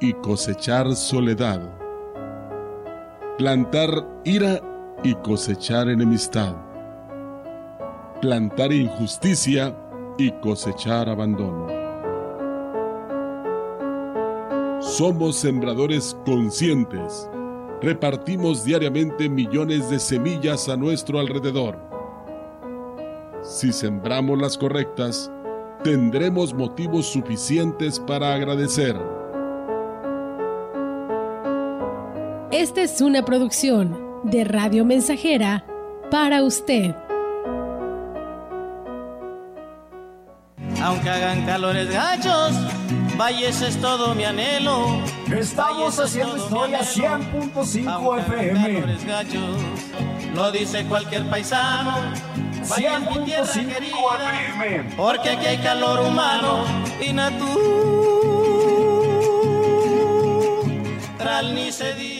[SPEAKER 1] y cosechar soledad. Plantar ira y cosechar enemistad. Plantar injusticia y cosechar abandono. Somos sembradores conscientes. Repartimos diariamente millones de semillas a nuestro alrededor. Si sembramos las correctas, tendremos motivos suficientes para agradecer.
[SPEAKER 25] Esta es una producción de Radio Mensajera para usted.
[SPEAKER 29] Aunque hagan calores gachos, Valles es todo mi anhelo.
[SPEAKER 23] Estamos haciendo historia 100.5 FM.
[SPEAKER 29] Lo dice cualquier paisano.
[SPEAKER 23] 100.5 FM.
[SPEAKER 29] Porque aquí hay calor humano y natural ni se diga.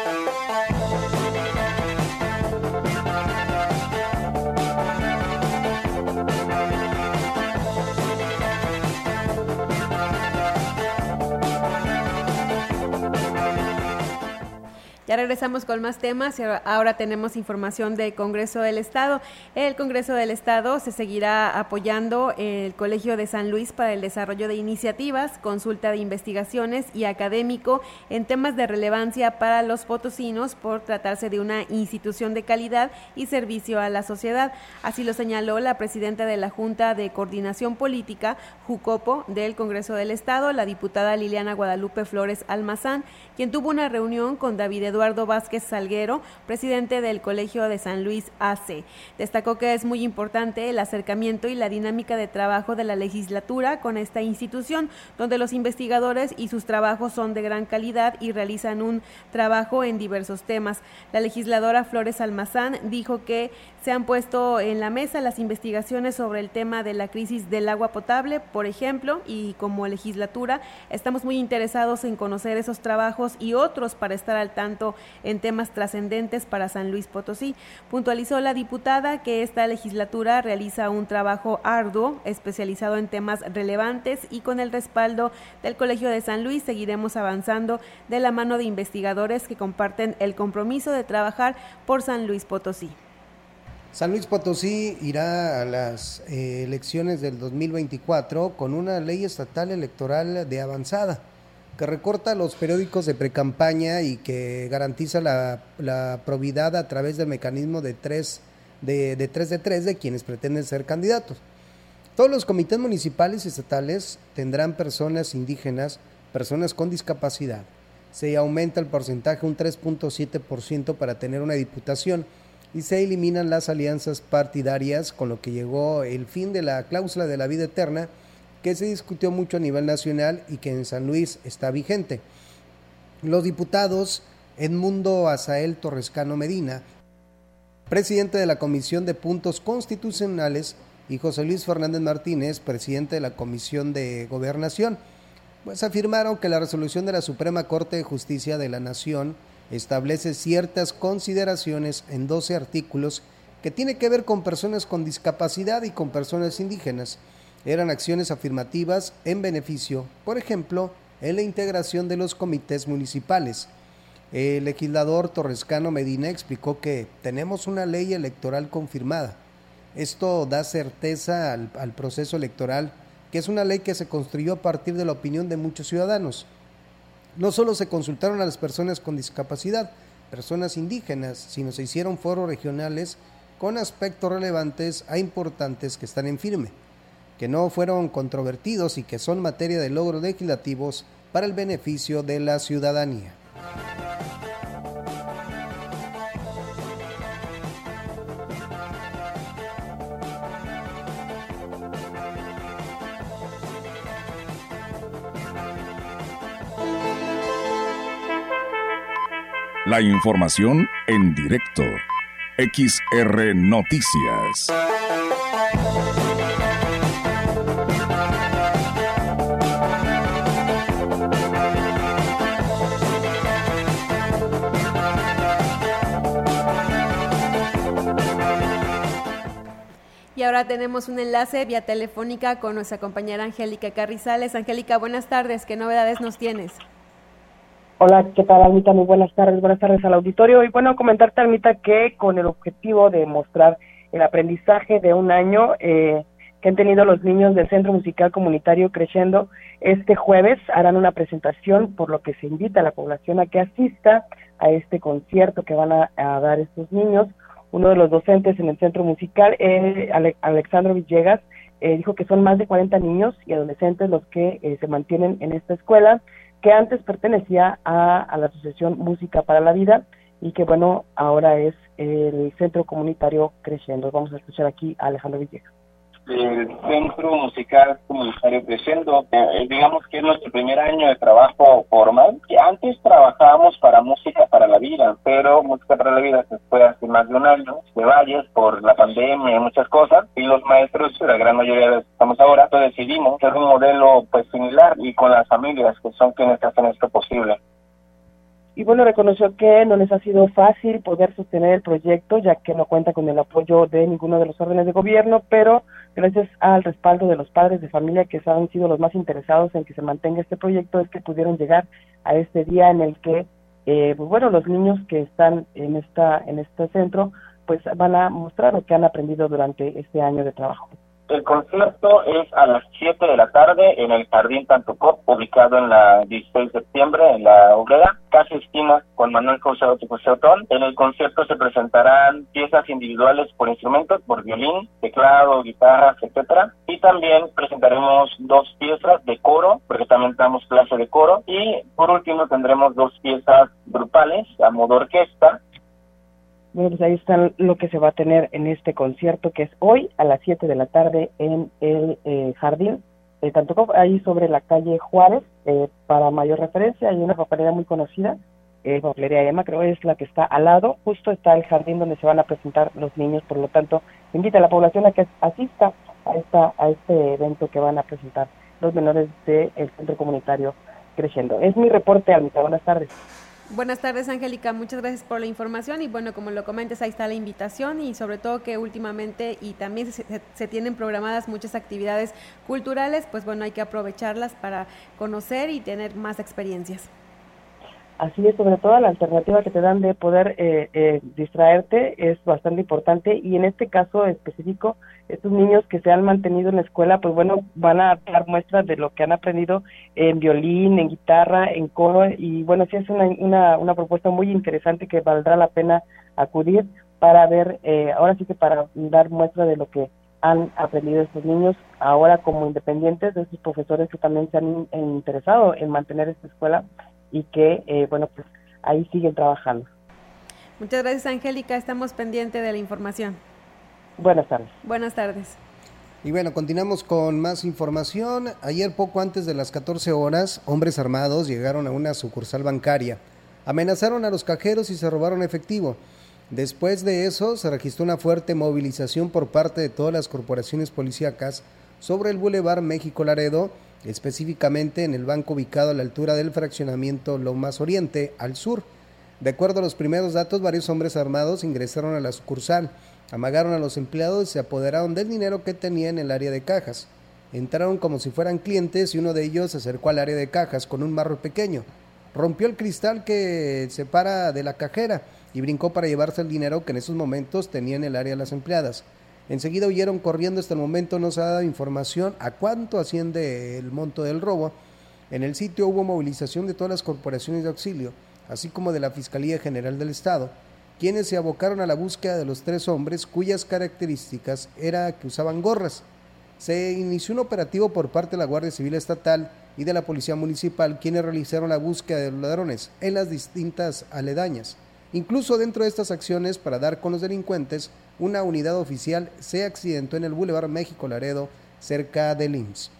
[SPEAKER 2] Ya regresamos con más temas y ahora tenemos información del Congreso del Estado. El Congreso del Estado se seguirá apoyando el Colegio de San Luis para el desarrollo de iniciativas, consulta de investigaciones y académico en temas de relevancia para los potosinos por tratarse de una institución de calidad y servicio a la sociedad. Así lo señaló la presidenta de la Junta de Coordinación Política, Jucopo, del Congreso del Estado, la diputada Liliana Guadalupe Flores Almazán, quien tuvo una reunión con David Eduardo Eduardo Vázquez Salguero, presidente del Colegio de San Luis AC. Destacó que es muy importante el acercamiento y la dinámica de trabajo de la legislatura con esta institución, donde los investigadores y sus trabajos son de gran calidad y realizan un trabajo en diversos temas. La legisladora Flores Almazán dijo que se han puesto en la mesa las investigaciones sobre el tema de la crisis del agua potable, por ejemplo, y como legislatura estamos muy interesados en conocer esos trabajos y otros para estar al tanto en temas trascendentes para San Luis Potosí. Puntualizó la diputada que esta legislatura realiza un trabajo arduo, especializado en temas relevantes y con el respaldo del Colegio de San Luis seguiremos avanzando de la mano de investigadores que comparten el compromiso de trabajar por San Luis Potosí.
[SPEAKER 3] San Luis Potosí irá a las eh, elecciones del 2024 con una ley estatal electoral de avanzada que recorta los periódicos de precampaña y que garantiza la, probidad a través del mecanismo de tres de, de 3 de 3 de quienes pretenden ser candidatos. Todos los comités municipales y estatales tendrán personas indígenas, personas con discapacidad. Se aumenta el porcentaje un 3.7% para tener una diputación y se eliminan las alianzas partidarias, con lo que llegó el fin de la cláusula de la vida eterna que se discutió mucho a nivel nacional y que en San Luis está vigente. Los diputados Edmundo Azael Torrescano Medina, presidente de la Comisión de Puntos Constitucionales, y José Luis Fernández Martínez, presidente de la Comisión de Gobernación, pues afirmaron que la resolución de la Suprema Corte de Justicia de la Nación establece ciertas consideraciones en 12 artículos que tiene que ver con personas con discapacidad y con personas indígenas eran acciones afirmativas en beneficio, por ejemplo, en la integración de los comités municipales. El legislador Torrescano Medina explicó que tenemos una ley electoral confirmada. Esto da certeza al, al, proceso electoral, que es una ley que se construyó a partir de la opinión de muchos ciudadanos. No solo se consultaron a las personas con discapacidad, personas indígenas, sino se hicieron foros regionales con aspectos relevantes a importantes que están en firme que no fueron controvertidos y que son materia de logros legislativos para el beneficio de la ciudadanía.
[SPEAKER 15] La información en directo. XR Noticias.
[SPEAKER 2] Y ahora tenemos un enlace vía telefónica con nuestra compañera Angélica Carrizales. Angélica, buenas tardes. ¿Qué novedades nos tienes?
[SPEAKER 32] Hola, ¿qué tal, Almita? Muy buenas tardes. Buenas tardes al auditorio. Y bueno, comentarte, Almita, que con el objetivo de mostrar el aprendizaje de un año eh, que han tenido los niños del Centro Musical Comunitario Creciendo, este jueves harán una presentación, por lo que se invita a la población a que asista a este concierto que van a dar estos niños uno de los docentes en el centro musical, eh, Alexandro Villegas, eh, dijo que son más de 40 niños y adolescentes los que eh, se mantienen en esta escuela, que antes pertenecía a, la Asociación Música para la Vida y que bueno, ahora es el centro comunitario creciendo. Vamos a escuchar aquí a Alejandro Villegas
[SPEAKER 33] el Centro Musical Comunitario Creciendo. Eh, digamos que es nuestro primer año de trabajo formal. Antes trabajábamos para Música para la Vida, pero Música para la Vida se fue hace más de un año de Valles por la pandemia y muchas cosas. Y los maestros, la gran mayoría de los que estamos ahora, pues decidimos hacer un modelo pues similar y con las familias que son quienes hacen esto posible
[SPEAKER 32] y bueno, reconoció que no les ha sido fácil poder sostener el proyecto, ya que no cuenta con el apoyo de ninguno de los órdenes de gobierno, pero gracias al respaldo de los padres de familia que han sido los más interesados en que se mantenga este proyecto, es que pudieron llegar a este día en el que, eh, pues bueno, los niños que están en esta en este centro, pues van a mostrar lo que han aprendido durante este año de trabajo.
[SPEAKER 33] El concierto es a las 7 de la tarde en el Jardín Tantucop, ubicado en la 16 de septiembre, en la Obrera, casi esquina con Manuel José Otón. En el concierto se presentarán piezas individuales por instrumentos, por violín, teclado, guitarras, etcétera. Y también presentaremos dos piezas de coro, porque también damos clase de coro. Y por último tendremos dos piezas grupales a modo orquesta
[SPEAKER 32] bueno, pues ahí está lo que se va a tener en este concierto, que es hoy a las 7 de la tarde en el eh, Jardín, eh, tanto ahí sobre la calle Juárez. Eh, para mayor referencia, hay una papelería muy conocida, eh, papelería Emma, creo es la que está al lado, justo está el jardín donde se van a presentar los niños, por lo tanto, invita a la población a que asista a, esta, a este evento que van a presentar los menores del Centro Comunitario Creciendo. Es mi reporte, Almita. Buenas tardes.
[SPEAKER 2] Buenas tardes, Angélica. Muchas gracias por la información y bueno, como lo comentes, ahí está la invitación y sobre todo que últimamente y también se, tienen programadas muchas actividades culturales, pues bueno, hay que aprovecharlas para conocer y tener más experiencias.
[SPEAKER 32] Así es, sobre todo la alternativa que te dan de poder eh, eh, distraerte es bastante importante y en este caso específico, estos niños que se han mantenido en la escuela, pues bueno, van a dar muestras de lo que han aprendido en violín, en guitarra, en coro y bueno, sí es una, una, una propuesta muy interesante que valdrá la pena acudir para ver, eh, ahora sí que para dar muestra de lo que han aprendido estos niños ahora como independientes de sus profesores que también se han interesado en mantener esta escuela y que, eh, bueno, pues ahí siguen trabajando.
[SPEAKER 2] Muchas gracias, Angélica. Estamos pendientes de la información.
[SPEAKER 32] Buenas tardes.
[SPEAKER 2] Buenas tardes.
[SPEAKER 3] Y bueno, continuamos con más información. Ayer, poco antes de las 14 horas, hombres armados llegaron a una sucursal bancaria. Amenazaron a los cajeros y se robaron efectivo. Después de eso, se registró una fuerte movilización por parte de todas las corporaciones policíacas sobre el Boulevard México Laredo específicamente en el banco ubicado a la altura del fraccionamiento Lomas Oriente, al sur. De acuerdo a los primeros datos, varios hombres armados ingresaron a la sucursal, amagaron a los empleados y se apoderaron del dinero que tenía en el área de cajas. Entraron como si fueran clientes y uno de ellos se acercó al área de cajas con un marro pequeño. Rompió el cristal que separa de la cajera y brincó para llevarse el dinero que en esos momentos tenía en el área las empleadas. Enseguida huyeron corriendo. Hasta el momento no se ha dado información a cuánto asciende el monto del robo. En el sitio hubo movilización de todas las corporaciones de auxilio, así como de la Fiscalía General del Estado, quienes se abocaron a la búsqueda de los tres hombres cuyas características era que usaban gorras. Se inició un operativo por parte de la Guardia Civil Estatal y de la Policía Municipal, quienes realizaron la búsqueda de los ladrones en las distintas aledañas. Incluso dentro de estas acciones, para dar con los delincuentes, una unidad oficial se accidentó en el Boulevard México Laredo, cerca de IMSS.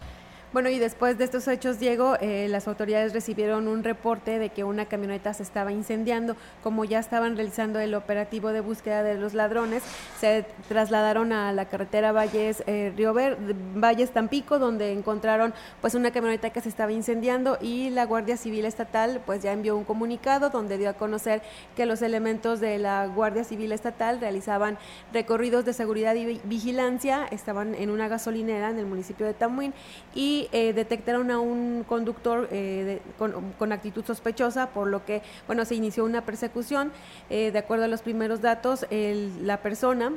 [SPEAKER 2] Bueno, y después de estos hechos, Diego, eh, las autoridades recibieron un reporte de que una camioneta se estaba incendiando. Como ya estaban realizando el operativo de búsqueda de los ladrones, se trasladaron a la carretera Valles eh, Río Valles Tampico, donde encontraron pues una camioneta que se estaba incendiando y la Guardia Civil Estatal pues ya envió un comunicado donde dio a conocer que los elementos de la Guardia Civil Estatal realizaban recorridos de seguridad y vigilancia, estaban en una gasolinera en el municipio de Tamuín y eh, detectaron a un conductor eh, con, actitud sospechosa, por lo que, bueno, se inició una persecución. Eh, de acuerdo a los primeros datos, la persona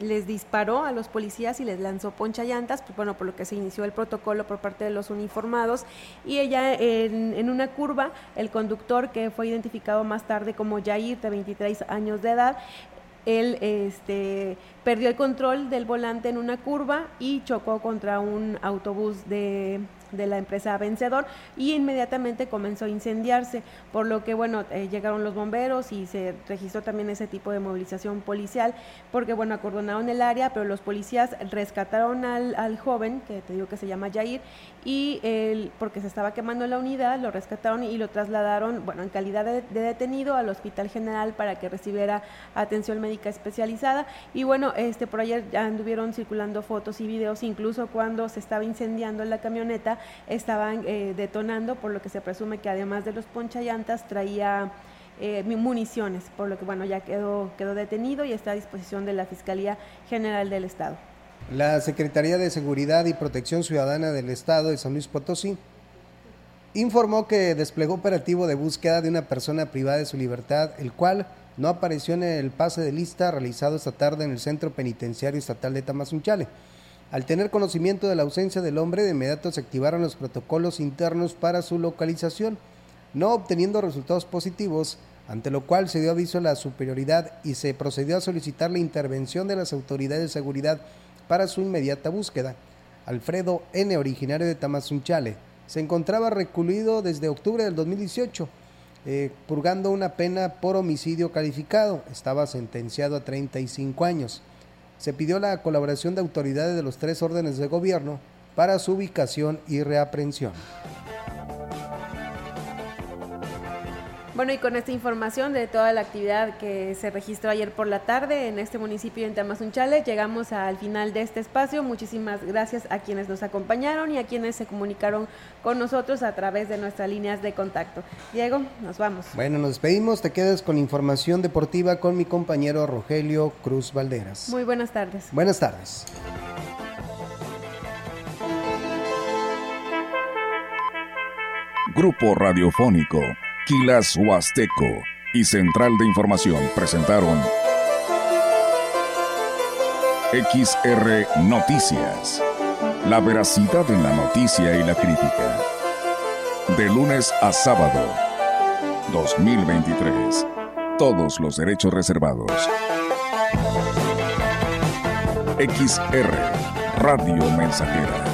[SPEAKER 2] les disparó a los policías y les lanzó poncha llantas, pues, bueno, por lo que se inició el protocolo por parte de los uniformados. Y ella, en, en una curva, el conductor, que fue identificado más tarde como Jair, de 23 años de edad, él este, perdió el control del volante en una curva y chocó contra un autobús de de la empresa Vencedor y inmediatamente comenzó a incendiarse, por lo que bueno, eh, llegaron los bomberos y se registró también ese tipo de movilización policial, porque bueno, acordonaron el área, pero los policías rescataron al, joven, que te digo que se llama Jair, y él, porque se estaba quemando la unidad, lo rescataron y lo trasladaron, bueno, en calidad de, de detenido al Hospital General para que recibiera atención médica especializada. Y bueno, este por ayer ya anduvieron circulando fotos y videos, incluso cuando se estaba incendiando la camioneta, estaban eh, detonando, por lo que se presume que además de los ponchallantas traía eh, municiones, por lo que bueno, ya quedó, quedó detenido y está a disposición de la Fiscalía General del Estado.
[SPEAKER 3] La Secretaría de Seguridad y Protección Ciudadana del Estado de San Luis Potosí informó que desplegó operativo de búsqueda de una persona privada de su libertad, el cual no apareció en el pase de lista realizado esta tarde en el Centro Penitenciario Estatal de Tamazunchale. Al tener conocimiento de la ausencia del hombre, de inmediato se activaron los protocolos internos para su localización, no obteniendo resultados positivos, ante lo cual se dio aviso a la superioridad y se procedió a solicitar la intervención de las autoridades de seguridad para su inmediata búsqueda. Alfredo N., originario de Tamazunchale, se encontraba recluido desde octubre del 2018 eh, purgando una pena por homicidio calificado. Estaba sentenciado a 35 años. Se pidió la colaboración de autoridades de los tres órdenes de gobierno para su ubicación y reaprensión.
[SPEAKER 2] Bueno, y con esta información de toda la actividad que se registró ayer por la tarde en este municipio en Tamazunchale, llegamos al final de este espacio. Muchísimas gracias a quienes nos acompañaron y a quienes se comunicaron con nosotros a través de nuestras líneas de contacto. Diego, nos vamos.
[SPEAKER 3] Bueno, nos despedimos. Te quedas con información deportiva con mi compañero Rogelio Cruz Valderas.
[SPEAKER 2] Muy buenas tardes.
[SPEAKER 3] Buenas tardes.
[SPEAKER 15] Grupo Radiofónico Quilas Huasteco y Central de Información presentaron XR Noticias. La veracidad en la noticia y la crítica. De lunes a sábado. 2023. Todos los derechos reservados. XR Radio Mensajera